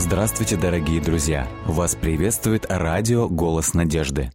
Здравствуйте, дорогие друзья! Вас приветствует радио «Голос надежды».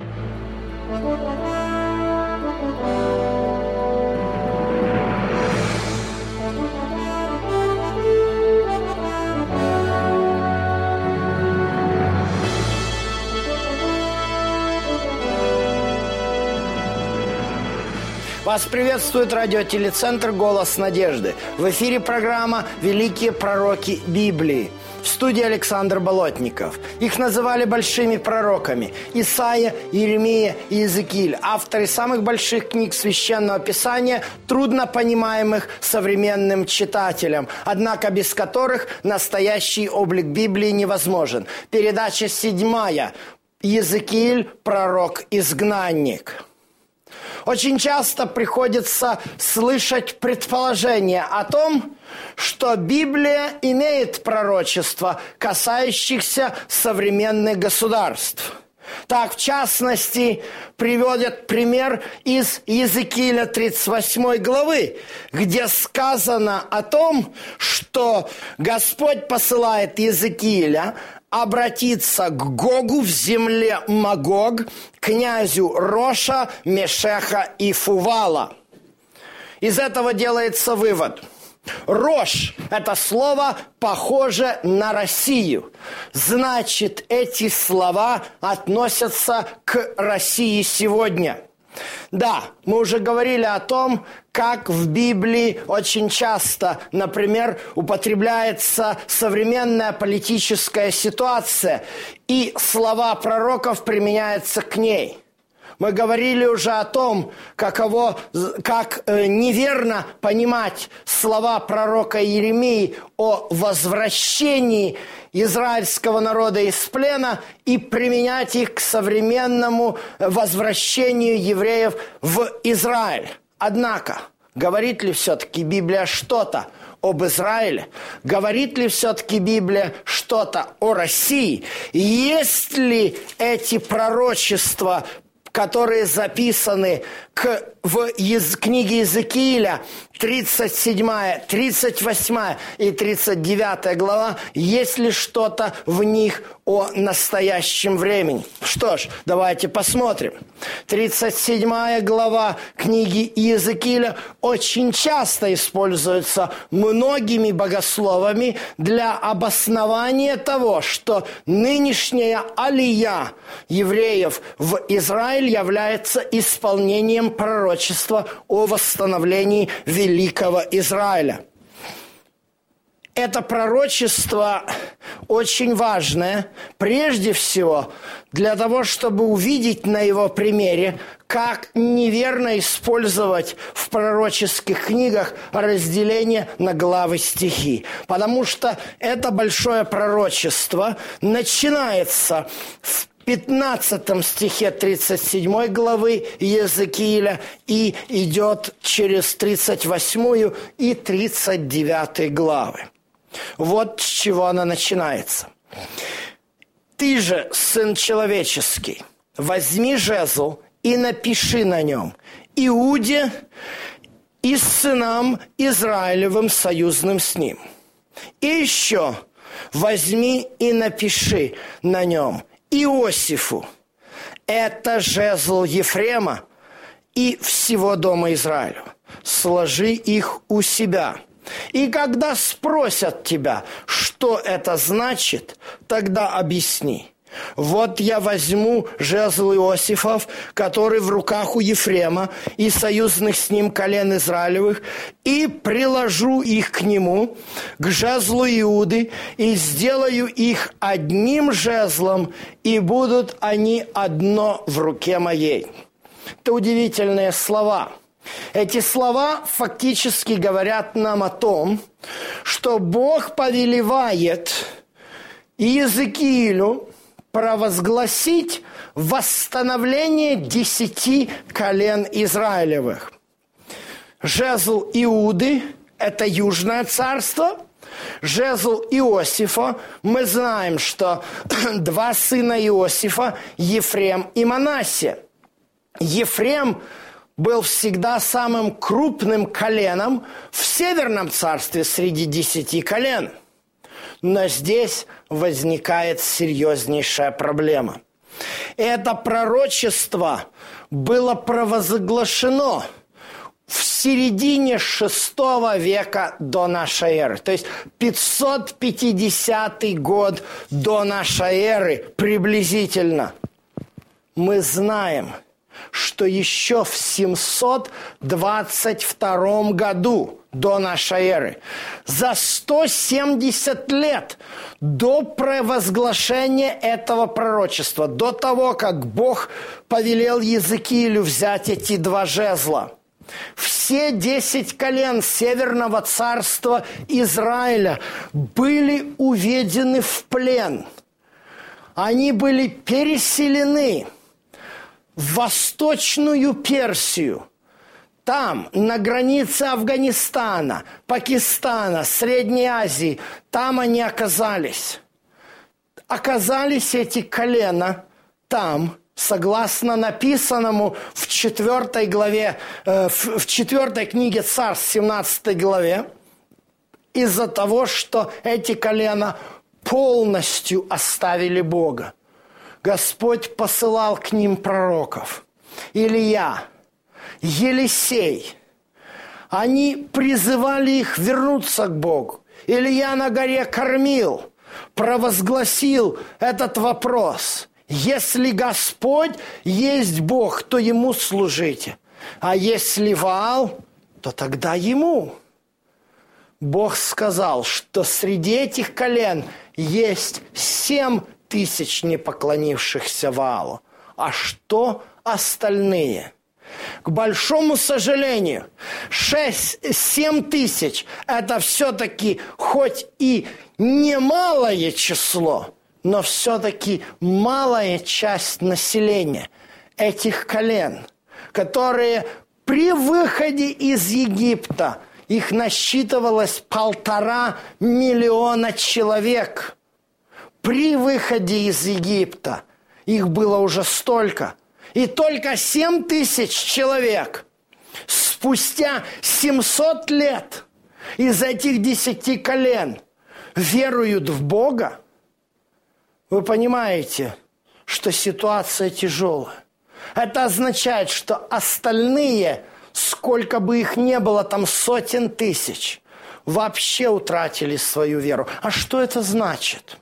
Вас приветствует радиотелецентр «Голос надежды». В эфире программа «Великие пророки Библии». В студии Александр Болотников. Их называли большими пророками. Исаия, Иеремия и Иезекииль. Авторы самых больших книг Священного Писания, трудно понимаемых современным читателям, однако без которых настоящий облик Библии невозможен. Передача седьмая. Иезекииль, пророк-изгнанник. Очень часто приходится слышать предположение о том, что Библия имеет пророчество, касающихся современных государств. Так, в частности, приводят пример из Языкиля 38 главы, где сказано о том, что Господь посылает Языкиля обратиться к Гогу в земле Магог, князю Роша, Мешеха и Фувала. Из этого делается вывод. Рош – это слово похоже на Россию. Значит, эти слова относятся к России сегодня – да, мы уже говорили о том, как в Библии очень часто, например, употребляется современная политическая ситуация, и слова пророков применяются к ней – мы говорили уже о том, каково, как э, неверно понимать слова пророка Еремии о возвращении израильского народа из плена и применять их к современному возвращению евреев в Израиль. Однако, говорит ли все-таки Библия что-то об Израиле? Говорит ли все-таки Библия что-то о России? Есть ли эти пророчества которые записаны к, в из, книге Иезекииля, 37, 38 и 39 глава, есть ли что-то в них о настоящем времени? Что ж, давайте посмотрим. 37 глава книги Иезекииля очень часто используется многими богословами для обоснования того, что нынешняя алия евреев в Израиль является исполнением пророчества о восстановлении Великого Израиля. Это пророчество очень важное, прежде всего, для того, чтобы увидеть на его примере, как неверно использовать в пророческих книгах разделение на главы стихи. Потому что это большое пророчество начинается в 15 стихе 37 главы Езекииля и идет через 38 и 39 главы. Вот с чего она начинается. «Ты же, сын человеческий, возьми жезл и напиши на нем Иуде и сынам Израилевым союзным с ним. И еще возьми и напиши на нем – Иосифу. Это жезл Ефрема и всего дома Израилю. Сложи их у себя. И когда спросят тебя, что это значит, тогда объясни – вот я возьму жезл Иосифов, который в руках у Ефрема и союзных с ним колен Израилевых, и приложу их к нему, к жезлу Иуды, и сделаю их одним жезлом, и будут они одно в руке моей». Это удивительные слова. Эти слова фактически говорят нам о том, что Бог повелевает Иезекиилю, провозгласить восстановление десяти колен Израилевых. Жезл Иуды – это Южное царство, жезл Иосифа, мы знаем, что два сына Иосифа – Ефрем и Манасия. Ефрем был всегда самым крупным коленом в Северном царстве среди десяти колен – Но здесь возникает серьезнейшая проблема. Это пророчество было провозглашено в середине шестого века до нашей эры. То есть 550 год до нашей эры приблизительно. Мы знаем, что еще в 722 году до нашей эры, за 170 лет до провозглашения этого пророчества, до того, как Бог повелел Языкилю взять эти два жезла – все десять колен Северного царства Израиля были уведены в плен. Они были переселены в Восточную Персию. Там, на границе Афганистана, Пакистана, Средней Азии, там они оказались. Оказались эти колена там – согласно написанному в четвертой главе, э, в четвертой книге Царств, 17 главе, из-за того, что эти колена полностью оставили Бога. Господь посылал к ним пророков. Илья, Елисей. Они призывали их вернуться к Богу. Илья на горе кормил, провозгласил этот вопрос – если Господь есть Бог, то Ему служите. А если Ваал, то тогда Ему. Бог сказал, что среди этих колен есть семь тысяч не поклонившихся Ваалу. А что остальные? К большому сожалению, 6-7 тысяч – это все-таки хоть и немалое число, но все-таки малая часть населения этих колен, которые при выходе из Египта их насчитывалось полтора миллиона человек. При выходе из Египта их было уже столько. И только семь тысяч человек спустя 700 лет из этих десяти колен веруют в Бога – вы понимаете, что ситуация тяжелая. Это означает, что остальные, сколько бы их не было, там сотен тысяч, вообще утратили свою веру. А что это значит?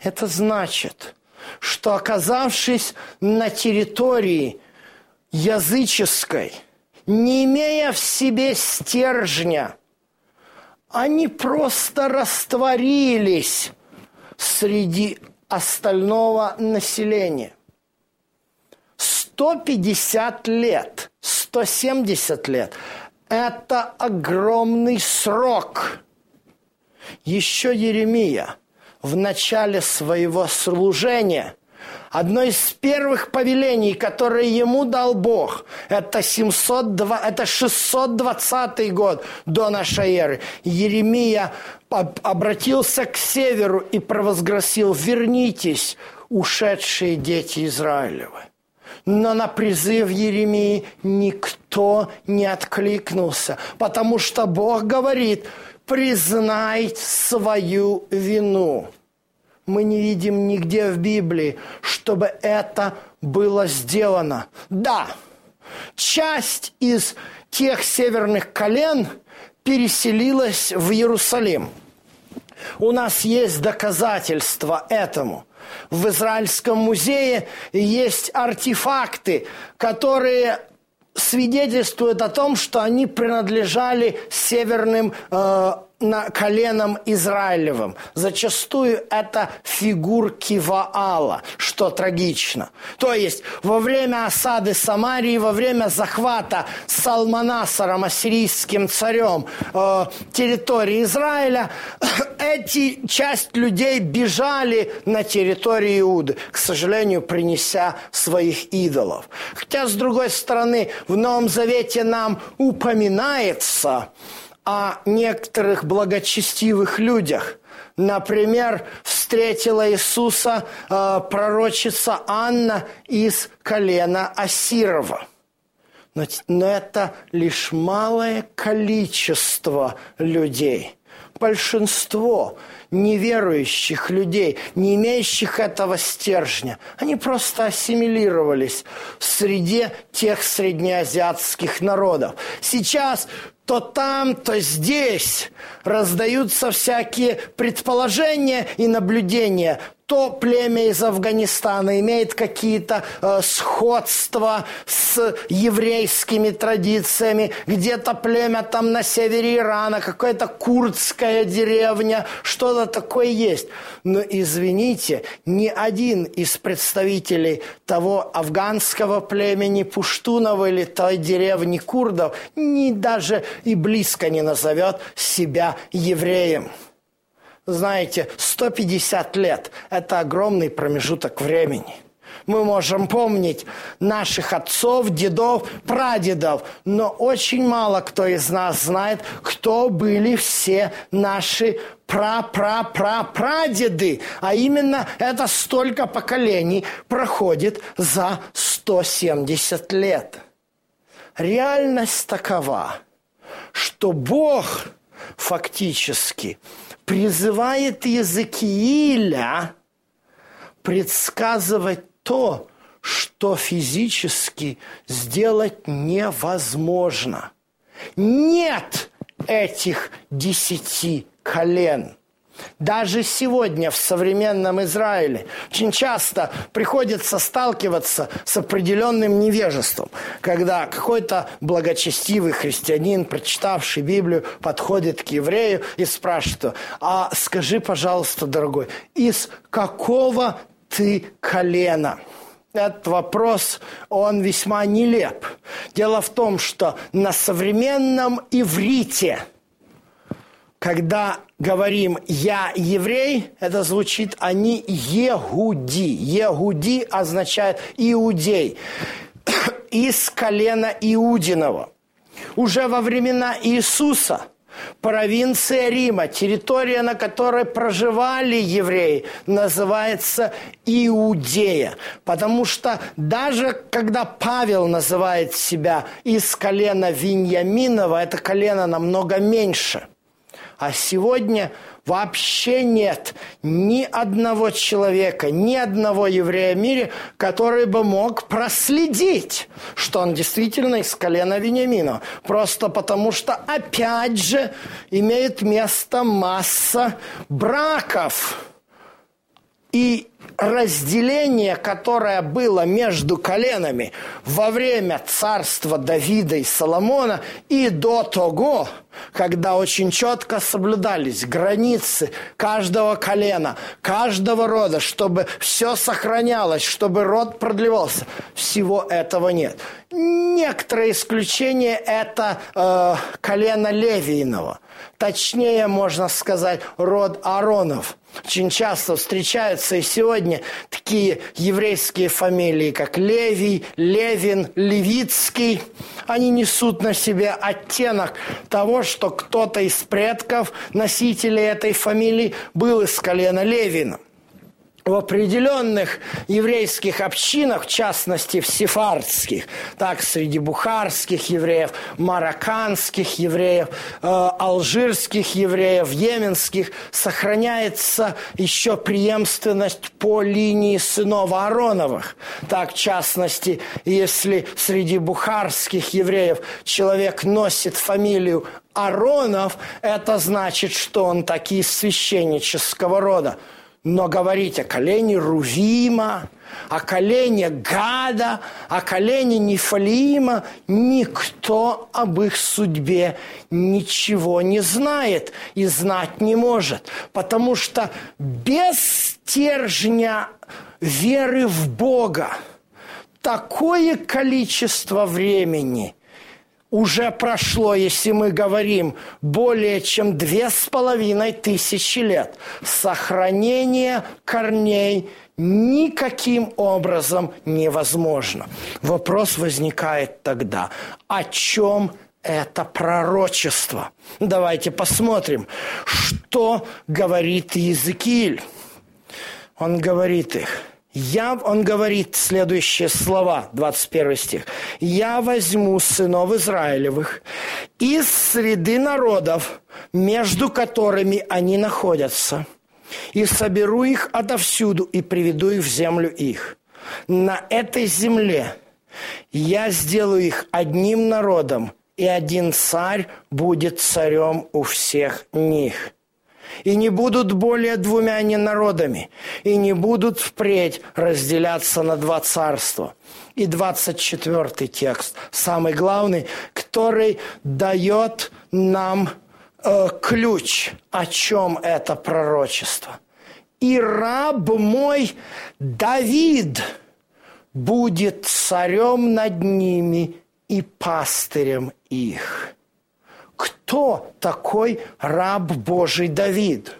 Это значит, что оказавшись на территории языческой, не имея в себе стержня, они просто растворились среди остального населения. 150 лет, 170 лет – это огромный срок. Еще Еремия в начале своего служения Одно из первых повелений, которые ему дал Бог, это, 702, это 620 год до нашей эры. Еремия обратился к северу и провозгласил «Вернитесь, ушедшие дети Израилевы». Но на призыв Еремии никто не откликнулся, потому что Бог говорит, признай свою вину мы не видим нигде в Библии, чтобы это было сделано. Да, часть из тех северных колен переселилась в Иерусалим. У нас есть доказательства этому. В Израильском музее есть артефакты, которые свидетельствуют о том, что они принадлежали северным э, на коленом Израилевым. Зачастую это фигурки Ваала, что трагично. То есть во время осады Самарии, во время захвата Салманасаром, ассирийским царем, э, территории Израиля, эти часть людей бежали на территорию Иуды, к сожалению, принеся своих идолов. Хотя, с другой стороны, в Новом Завете нам упоминается, о некоторых благочестивых людях. Например, встретила Иисуса э, пророчица Анна из колена Асирова. Но, но это лишь малое количество людей. большинство неверующих людей, не имеющих этого стержня, они просто ассимилировались в среде тех среднеазиатских народов. Сейчас то там, то здесь раздаются всякие предположения и наблюдения. То племя из Афганистана имеет какие-то э, сходства с еврейскими традициями, где-то племя там на севере Ирана, какая-то курдская деревня, что-то такое есть. Но извините, ни один из представителей того афганского племени Пуштунова или той деревни курдов ни даже и близко не назовет себя евреем знаете, 150 лет – это огромный промежуток времени. Мы можем помнить наших отцов, дедов, прадедов, но очень мало кто из нас знает, кто были все наши пра-пра-пра-прадеды. А именно это столько поколений проходит за 170 лет. Реальность такова, что Бог фактически – призывает Иезекииля предсказывать то, что физически сделать невозможно. Нет этих десяти колен. Даже сегодня в современном Израиле очень часто приходится сталкиваться с определенным невежеством, когда какой-то благочестивый христианин, прочитавший Библию, подходит к еврею и спрашивает, а скажи, пожалуйста, дорогой, из какого ты колена? Этот вопрос, он весьма нелеп. Дело в том, что на современном иврите – когда говорим «я еврей», это звучит «они егуди». Егуди означает «иудей» из колена Иудиного. Уже во времена Иисуса провинция Рима, территория, на которой проживали евреи, называется Иудея. Потому что даже когда Павел называет себя из колена Виньяминова, это колено намного меньше – а сегодня вообще нет ни одного человека, ни одного еврея в мире, который бы мог проследить, что он действительно из колена Вениамина. Просто потому что, опять же, имеет место масса браков. И разделение, которое было между коленами во время царства Давида и Соломона и до того, когда очень четко соблюдались границы каждого колена, каждого рода, чтобы все сохранялось, чтобы род продлевался. Всего этого нет. Некоторое исключение – это э, колено Левиинова. Точнее, можно сказать, род Аронов. Очень часто встречаются и сегодня такие еврейские фамилии, как Левий, Левин, Левицкий. Они несут на себе оттенок того, что кто-то из предков носителей этой фамилии был из колена Левина в определенных еврейских общинах, в частности в сефардских, так среди бухарских евреев, марокканских евреев, э, алжирских евреев, йеменских, сохраняется еще преемственность по линии сынов Аароновых. Так, в частности, если среди бухарских евреев человек носит фамилию Аронов, это значит, что он таки священнического рода. Но говорить о колене Рувима, о колене Гада, о колене Нефалима никто об их судьбе ничего не знает и знать не может. Потому что без стержня веры в Бога такое количество времени – уже прошло, если мы говорим, более чем две с половиной тысячи лет. Сохранение корней никаким образом невозможно. Вопрос возникает тогда, о чем это пророчество? Давайте посмотрим, что говорит Иезекииль. Он говорит их – я, он говорит следующие слова, 21 стих. «Я возьму сынов Израилевых из среды народов, между которыми они находятся, и соберу их отовсюду и приведу их в землю их. На этой земле я сделаю их одним народом, и один царь будет царем у всех них. И не будут более двумя не народами, и не будут впредь разделяться на два царства. И 24 текст, самый главный, который дает нам э, ключ, о чем это пророчество. И раб мой Давид будет царем над ними и пастырем их. Кто такой раб Божий Давид?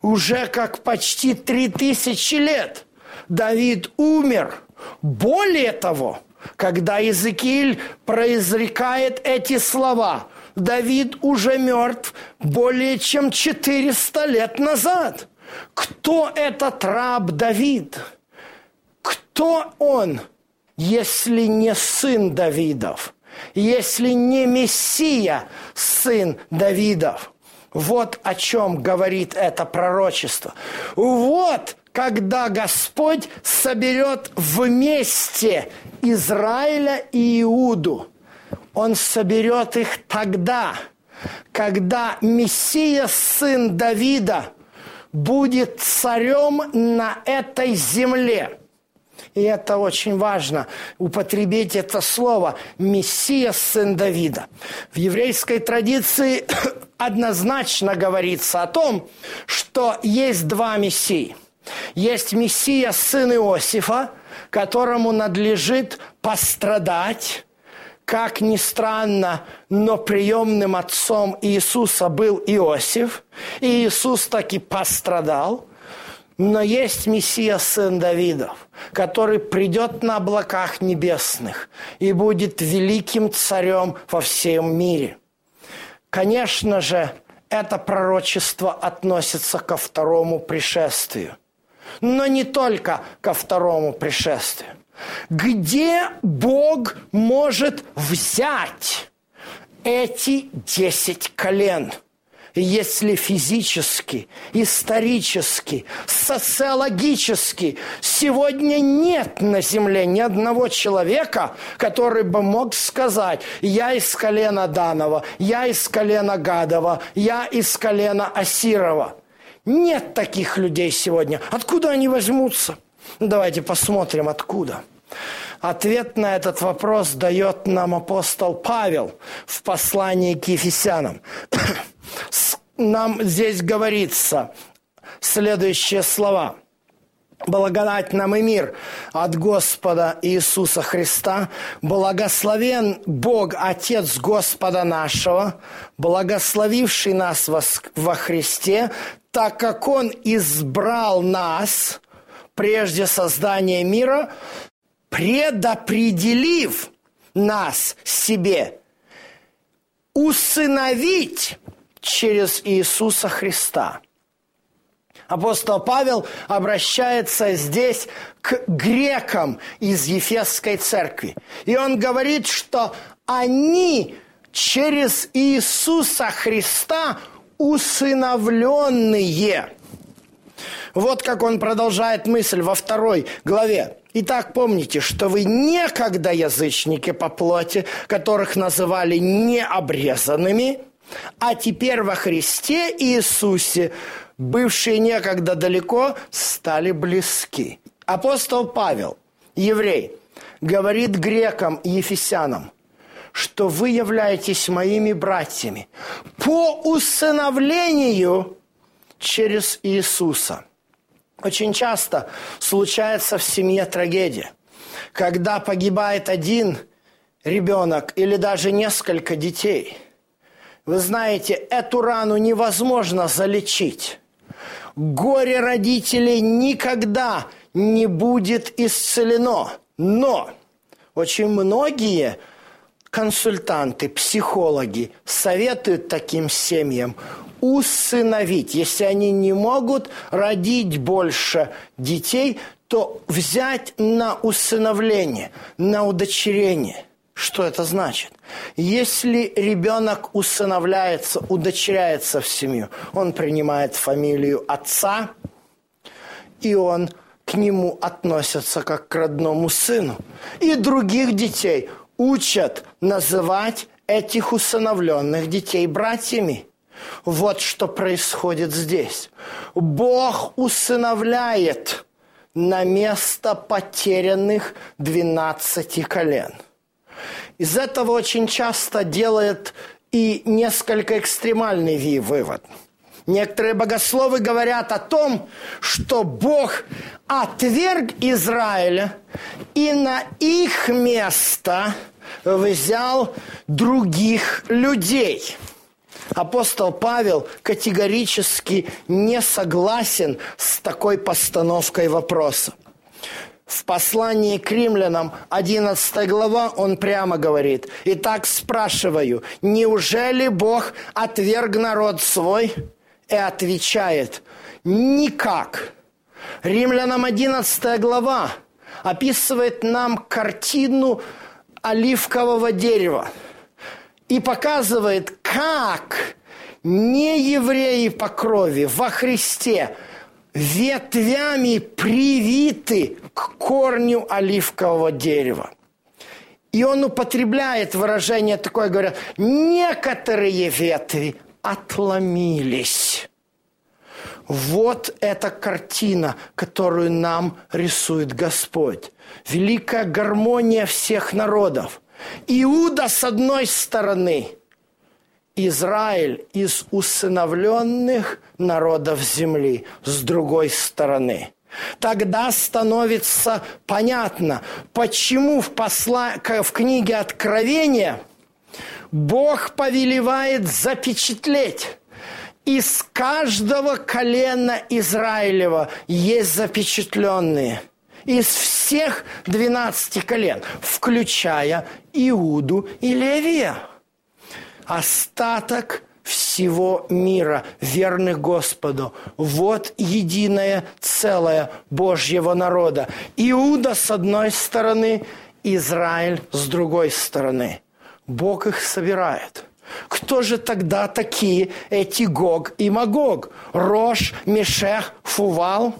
Уже как почти три тысячи лет Давид умер. Более того, когда Иезекииль произрекает эти слова, Давид уже мертв более чем 400 лет назад. Кто этот раб Давид? Кто он, если не сын Давидов? Если не Мессия, сын Давидов? Вот о чем говорит это пророчество. Вот когда Господь соберет вместе Израиля и Иуду. Он соберет их тогда, когда Мессия, сын Давида, будет царем на этой земле. И это очень важно, употребить это слово «Мессия, сын Давида». В еврейской традиции однозначно говорится о том, что есть два Мессии. Есть Мессия, сын Иосифа, которому надлежит пострадать, как ни странно, но приемным отцом Иисуса был Иосиф, и Иисус таки пострадал. Но есть Мессия, сын Давидов, который придет на облаках небесных и будет великим царем во всем мире. Конечно же, это пророчество относится ко второму пришествию. Но не только ко второму пришествию. Где Бог может взять эти десять колен? Если физически, исторически, социологически сегодня нет на земле ни одного человека, который бы мог сказать, я из колена Данова, я из колена Гадова, я из колена Асирова. Нет таких людей сегодня. Откуда они возьмутся? Давайте посмотрим, откуда. Ответ на этот вопрос дает нам апостол Павел в послании к Ефесянам. Нам здесь говорится следующие слова. Благодать нам и мир от Господа Иисуса Христа. Благословен Бог, Отец Господа нашего, благословивший нас во Христе, так как Он избрал нас прежде создания мира, предопределив нас себе усыновить через Иисуса Христа. Апостол Павел обращается здесь к грекам из Ефесской церкви. И он говорит, что они через Иисуса Христа усыновленные. Вот как он продолжает мысль во второй главе. Итак, помните, что вы некогда язычники по плоти, которых называли необрезанными, а теперь во Христе Иисусе, бывшие некогда далеко, стали близки. Апостол Павел, еврей, говорит грекам и ефесянам, что вы являетесь моими братьями по усыновлению через Иисуса. Очень часто случается в семье трагедия, когда погибает один ребенок или даже несколько детей. Вы знаете, эту рану невозможно залечить. Горе родителей никогда не будет исцелено. Но очень многие консультанты, психологи советуют таким семьям усыновить. Если они не могут родить больше детей, то взять на усыновление, на удочерение. Что это значит? Если ребенок усыновляется, удочеряется в семью, он принимает фамилию отца, и он к нему относится как к родному сыну. И других детей учат называть этих усыновленных детей братьями. Вот что происходит здесь. Бог усыновляет на место потерянных двенадцати колен. Из этого очень часто делает и несколько экстремальный вывод. Некоторые богословы говорят о том, что Бог отверг Израиля и на их место взял других людей – Апостол Павел категорически не согласен с такой постановкой вопроса. В послании к римлянам 11 глава он прямо говорит, «Итак спрашиваю, неужели Бог отверг народ свой?» И отвечает, «Никак». Римлянам 11 глава описывает нам картину оливкового дерева – и показывает, как не евреи по крови во Христе ветвями привиты к корню оливкового дерева. И он употребляет выражение такое, говорят, некоторые ветви отломились. Вот эта картина, которую нам рисует Господь. Великая гармония всех народов – Иуда с одной стороны, Израиль из усыновленных народов земли с другой стороны. Тогда становится понятно, почему в, посла... в книге Откровения Бог повелевает запечатлеть из каждого колена Израилева есть запечатленные – из всех 12 колен, включая Иуду и Левия. Остаток всего мира, верных Господу. Вот единое целое Божьего народа. Иуда с одной стороны, Израиль с другой стороны. Бог их собирает. Кто же тогда такие эти Гог и Магог? Рош, Мешех, Фувал?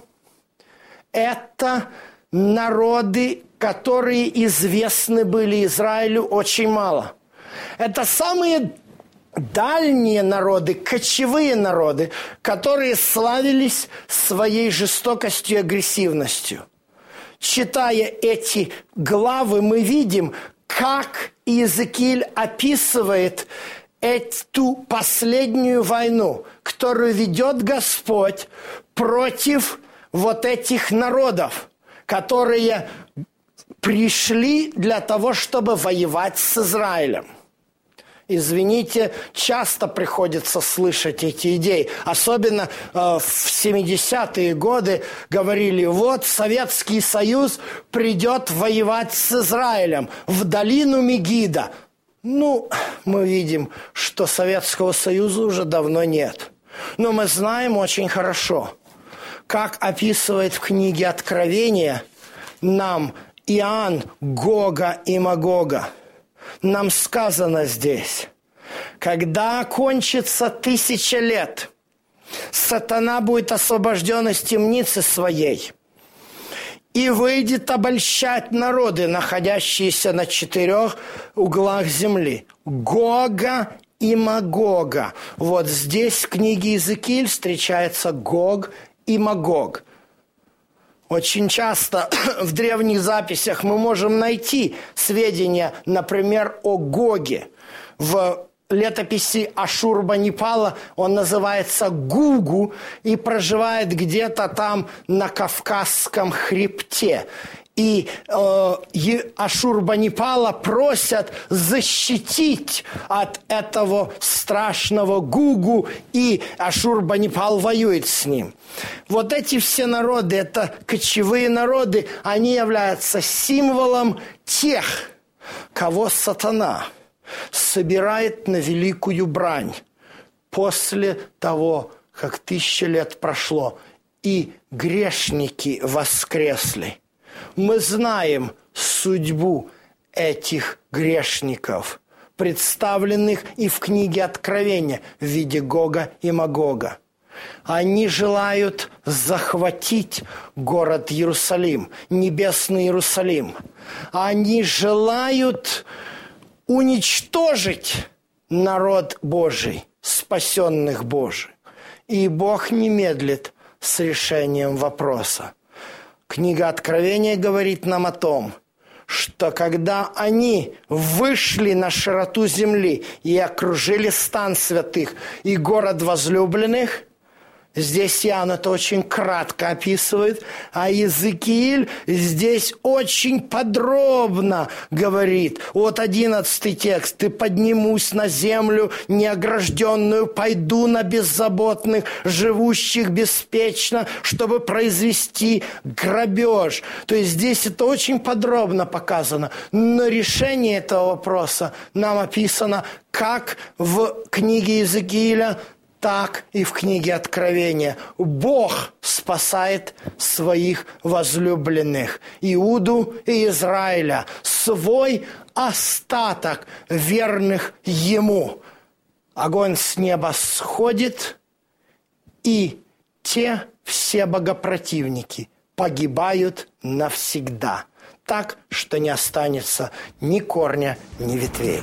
Это народы, которые известны были Израилю, очень мало. Это самые дальние народы, кочевые народы, которые славились своей жестокостью и агрессивностью. Читая эти главы, мы видим, как Иезекииль описывает эту последнюю войну, которую ведет Господь против вот этих народов – которые пришли для того, чтобы воевать с Израилем. Извините, часто приходится слышать эти идеи. Особенно э, в 70-е годы говорили, вот Советский Союз придет воевать с Израилем в долину Мегида. Ну, мы видим, что Советского Союза уже давно нет. Но мы знаем очень хорошо – как описывает в книге Откровения нам Иоанн Гога и Магога. Нам сказано здесь, когда кончится тысяча лет, сатана будет освобожден из темницы своей и выйдет обольщать народы, находящиеся на четырех углах земли. Гога и Магога. Вот здесь в книге Иезекииль встречается Гог и Магог. Очень часто в древних записях мы можем найти сведения, например, о Гоге. В летописи Ашурбанипала он называется Гугу и проживает где-то там на Кавказском хребте и э, Ашурбанипала просят защитить от этого страшного Гугу, и Ашурбанипал воюет с ним. Вот эти все народы, это кочевые народы, они являются символом тех, кого сатана собирает на великую брань после того, как тысяча лет прошло, и грешники воскресли – мы знаем судьбу этих грешников, представленных и в книге Откровения в виде Гога и Магога. Они желают захватить город Иерусалим, небесный Иерусалим. Они желают уничтожить народ Божий, спасенных Божий. И Бог не медлит с решением вопроса. Книга Откровения говорит нам о том, что когда они вышли на широту земли и окружили стан святых и город возлюбленных – Здесь Иоанн это очень кратко описывает, а Иезекииль здесь очень подробно говорит. Вот одиннадцатый текст. «Ты поднимусь на землю неогражденную, пойду на беззаботных, живущих беспечно, чтобы произвести грабеж». То есть здесь это очень подробно показано. Но решение этого вопроса нам описано как в книге Иезекииля, так и в книге Откровения. Бог спасает своих возлюбленных, Иуду и Израиля, свой остаток верных Ему. Огонь с неба сходит, и те все богопротивники погибают навсегда, так, что не останется ни корня, ни ветвей.